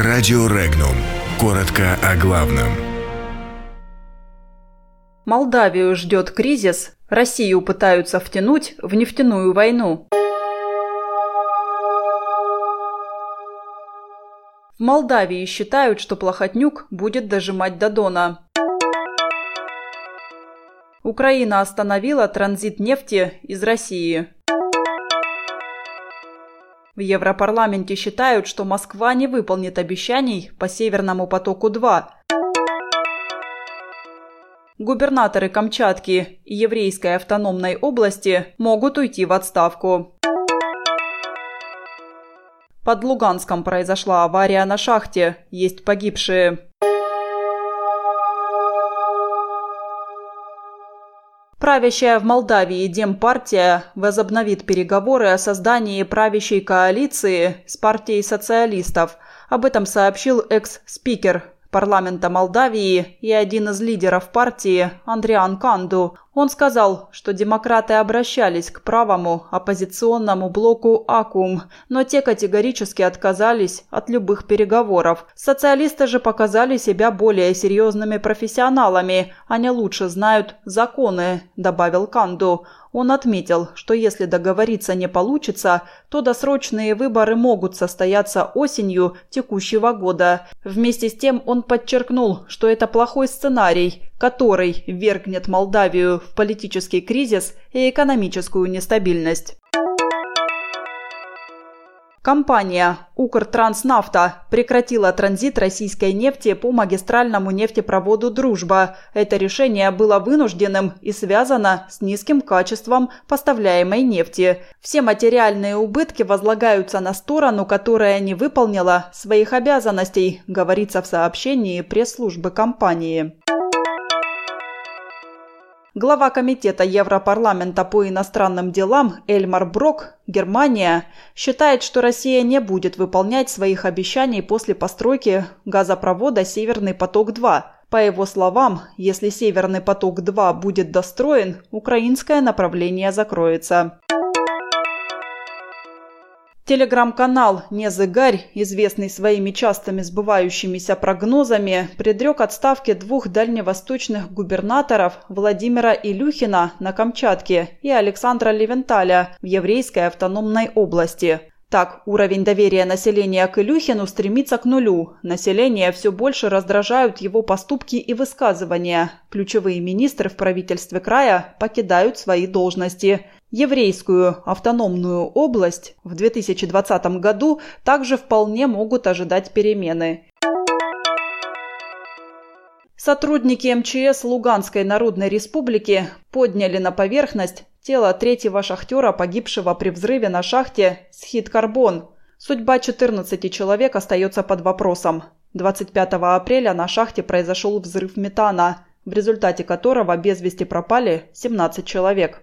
Радио Регнум. Коротко о главном. Молдавию ждет кризис, Россию пытаются втянуть в нефтяную войну. В Молдавии считают, что Плохотнюк будет дожимать до Дона. Украина остановила транзит нефти из России. В Европарламенте считают, что Москва не выполнит обещаний по Северному потоку-2. Губернаторы Камчатки и Еврейской автономной области могут уйти в отставку. Под Луганском произошла авария на шахте. Есть погибшие. Правящая в Молдавии Демпартия возобновит переговоры о создании правящей коалиции с партией социалистов. Об этом сообщил экс-спикер парламента Молдавии и один из лидеров партии Андриан Канду. Он сказал, что демократы обращались к правому оппозиционному блоку АКУМ, но те категорически отказались от любых переговоров. Социалисты же показали себя более серьезными профессионалами, они лучше знают законы, добавил Канду. Он отметил, что если договориться не получится, то досрочные выборы могут состояться осенью текущего года. Вместе с тем он подчеркнул, что это плохой сценарий, который ввергнет Молдавию в политический кризис и экономическую нестабильность. Компания «Укртранснафта» прекратила транзит российской нефти по магистральному нефтепроводу «Дружба». Это решение было вынужденным и связано с низким качеством поставляемой нефти. Все материальные убытки возлагаются на сторону, которая не выполнила своих обязанностей, говорится в сообщении пресс-службы компании. Глава Комитета Европарламента по иностранным делам Эльмар Брок, Германия, считает, что Россия не будет выполнять своих обещаний после постройки газопровода «Северный поток-2». По его словам, если «Северный поток-2» будет достроен, украинское направление закроется. Телеграм-канал «Незыгарь», известный своими частыми сбывающимися прогнозами, предрек отставки двух дальневосточных губернаторов Владимира Илюхина на Камчатке и Александра Левенталя в Еврейской автономной области. Так, уровень доверия населения к Илюхину стремится к нулю. Население все больше раздражают его поступки и высказывания. Ключевые министры в правительстве края покидают свои должности – Еврейскую автономную область в 2020 году также вполне могут ожидать перемены. Сотрудники МЧС Луганской Народной Республики подняли на поверхность тело третьего шахтера, погибшего при взрыве на шахте «Схит-Карбон». Судьба 14 человек остается под вопросом. 25 апреля на шахте произошел взрыв метана, в результате которого без вести пропали 17 человек.